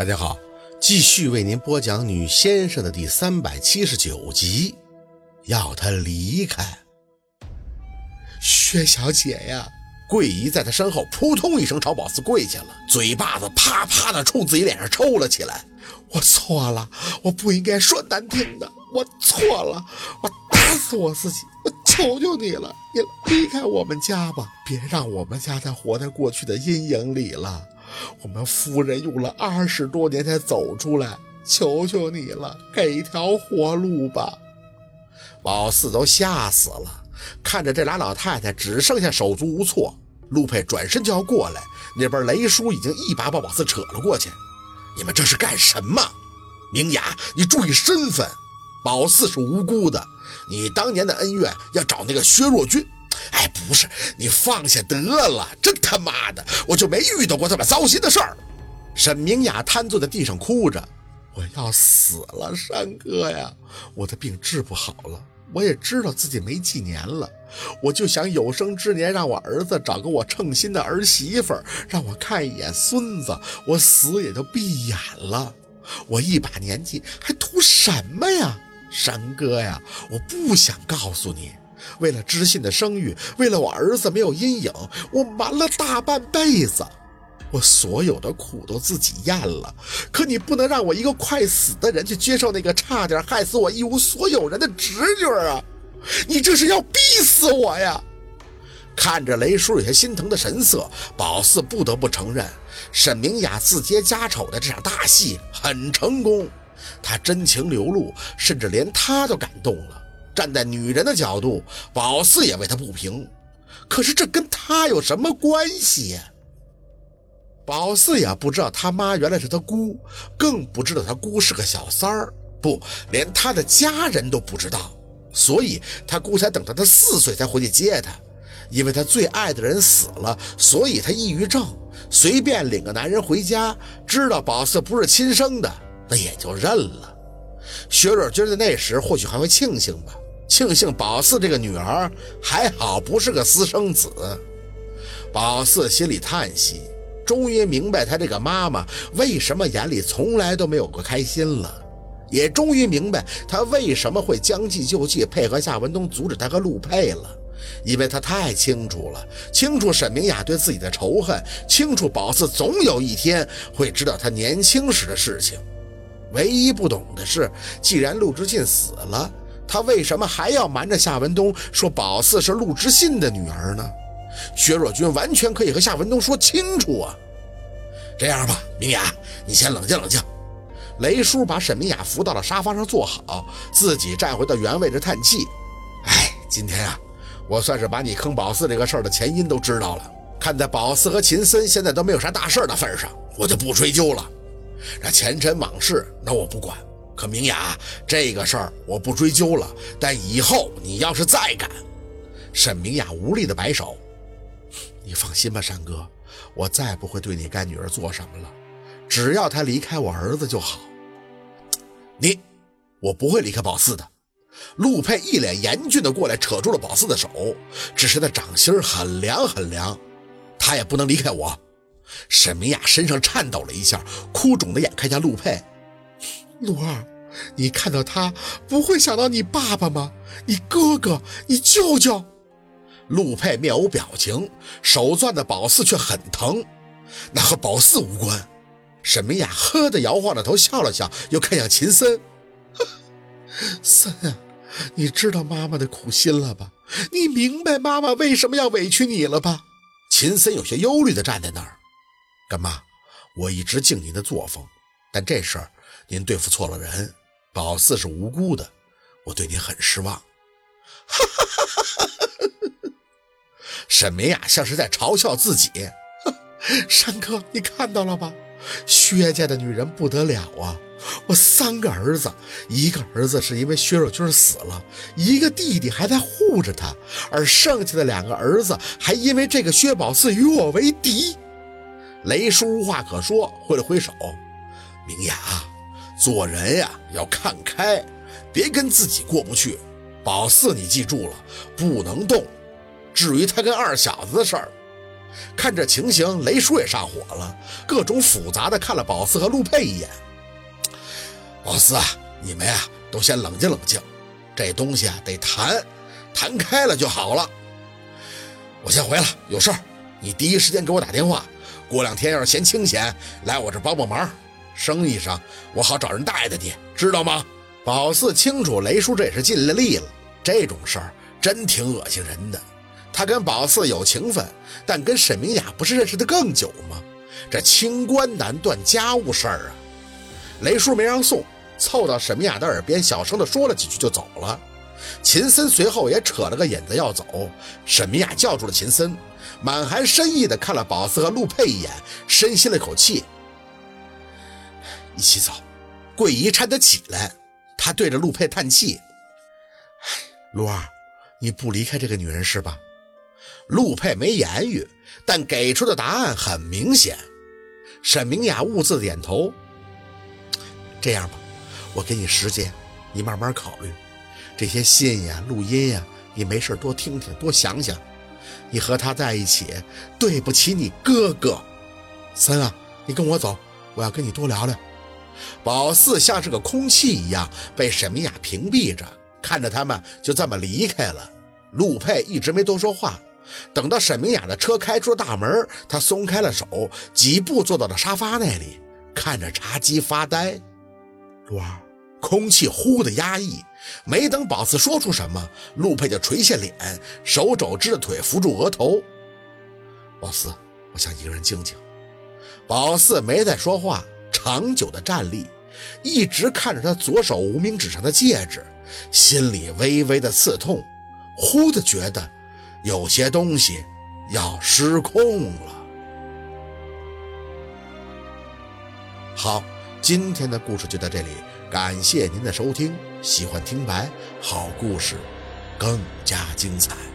大家好，继续为您播讲《女先生》的第三百七十九集。要他离开，薛小姐呀！桂姨在她身后扑通一声朝宝四跪下了，嘴巴子啪啪的冲自己脸上抽了起来。我错了，我不应该说难听的，我错了，我打死我自己！我求求你了，你离开我们家吧，别让我们家再活在过去的阴影里了。我们夫人用了二十多年才走出来，求求你了，给条活路吧！宝四都吓死了，看着这俩老太太只剩下手足无措。陆佩转身就要过来，那边雷叔已经一把把宝四扯了过去。你们这是干什么？明雅，你注意身份。宝四是无辜的，你当年的恩怨要找那个薛若君。哎，不是，你放下得了。真他妈的，我就没遇到过这么糟心的事儿。沈明雅瘫坐在地上哭着：“我要死了，山哥呀，我的病治不好了。”我也知道自己没几年了，我就想有生之年让我儿子找个我称心的儿媳妇，让我看一眼孙子，我死也就闭眼了。我一把年纪还图什么呀，山哥呀！我不想告诉你，为了知信的声誉，为了我儿子没有阴影，我瞒了大半辈子。我所有的苦都自己咽了，可你不能让我一个快死的人去接受那个差点害死我一无所有人的侄女啊！你这是要逼死我呀！看着雷叔有些心疼的神色，宝四不得不承认，沈明雅自揭家丑的这场大戏很成功，她真情流露，甚至连他都感动了。站在女人的角度，宝四也为她不平，可是这跟他有什么关系呀？宝四也，不知道他妈原来是他姑，更不知道他姑是个小三儿，不，连他的家人都不知道。所以他姑才等到他四岁才回去接他，因为他最爱的人死了，所以他抑郁症，随便领个男人回家，知道宝四不是亲生的，那也就认了。薛若君在那时或许还会庆幸吧，庆幸宝四这个女儿还好不是个私生子。宝四心里叹息。终于明白他这个妈妈为什么眼里从来都没有过开心了，也终于明白他为什么会将计就计配合夏文东阻止他和陆佩了，因为他太清楚了，清楚沈明雅对自己的仇恨，清楚宝四总有一天会知道他年轻时的事情。唯一不懂的是，既然陆之信死了，他为什么还要瞒着夏文东说宝四是陆之信的女儿呢？薛若君完全可以和夏文东说清楚啊！这样吧，明雅，你先冷静冷静。雷叔把沈明雅扶到了沙发上坐好，自己站回到原位置叹气。哎，今天啊，我算是把你坑宝四这个事儿的前因都知道了。看在宝四和秦森现在都没有啥大事的份上，我就不追究了。那前尘往事，那我不管。可明雅这个事儿我不追究了，但以后你要是再敢……沈明雅无力的摆手。你放心吧，山哥，我再不会对你干女儿做什么了。只要她离开我儿子就好。你，我不会离开宝四的。陆佩一脸严峻的过来，扯住了宝四的手，只是那掌心很凉很凉。他也不能离开我。沈明雅身上颤抖了一下，哭肿的眼看向陆佩。陆二，你看到他不会想到你爸爸吗？你哥哥，你舅舅。陆佩面无表情，手攥的宝四却很疼，那和宝四无关。沈明雅呵的摇晃着头笑了笑，又看向秦森：“森啊，你知道妈妈的苦心了吧？你明白妈妈为什么要委屈你了吧？”秦森有些忧虑的站在那儿：“干妈，我一直敬您的作风，但这事儿您对付错了人，宝四是无辜的，我对您很失望。”哈哈哈哈哈哈！沈明雅像是在嘲笑自己，山哥，你看到了吧？薛家的女人不得了啊！我三个儿子，一个儿子是因为薛若君死了，一个弟弟还在护着他，而剩下的两个儿子还因为这个薛宝四与我为敌。雷叔无话可说，挥了挥手：“明雅，做人呀要看开，别跟自己过不去。宝四，你记住了，不能动。”至于他跟二小子的事儿，看这情形，雷叔也上火了，各种复杂的看了宝四和陆佩一眼。宝四啊，你们呀都先冷静冷静，这东西啊得谈，谈开了就好了。我先回了，有事儿你第一时间给我打电话。过两天要是嫌清闲，来我这帮帮忙，生意上我好找人带带你，知道吗？宝四清楚雷叔这也是尽了力了，这种事儿真挺恶心人的。他跟宝四有情分，但跟沈明雅不是认识的更久吗？这清官难断家务事儿啊！雷叔没让送，凑到沈明雅的耳边小声的说了几句就走了。秦森随后也扯了个引子要走，沈明雅叫住了秦森，满含深意的看了宝四和陆佩一眼，深吸了口气，一起走。桂姨搀他起来，他对着陆佩叹气：“陆二，你不离开这个女人是吧？”陆佩没言语，但给出的答案很明显。沈明雅兀自点头。这样吧，我给你时间，你慢慢考虑。这些信呀、录音呀，你没事多听听，多想想。你和他在一起，对不起你哥哥。三啊，你跟我走，我要跟你多聊聊。宝四像是个空气一样被沈明雅屏蔽着，看着他们就这么离开了。陆佩一直没多说话。等到沈明雅的车开出了大门，他松开了手，几步坐到了沙发那里，看着茶几发呆。陆二，空气忽的压抑，没等宝四说出什么，陆佩就垂下脸，手肘支着腿扶住额头。宝四，我想一个人静静。宝四没再说话，长久的站立，一直看着他左手无名指上的戒指，心里微微的刺痛，忽的觉得。有些东西要失控了。好，今天的故事就到这里，感谢您的收听。喜欢听白，好故事更加精彩。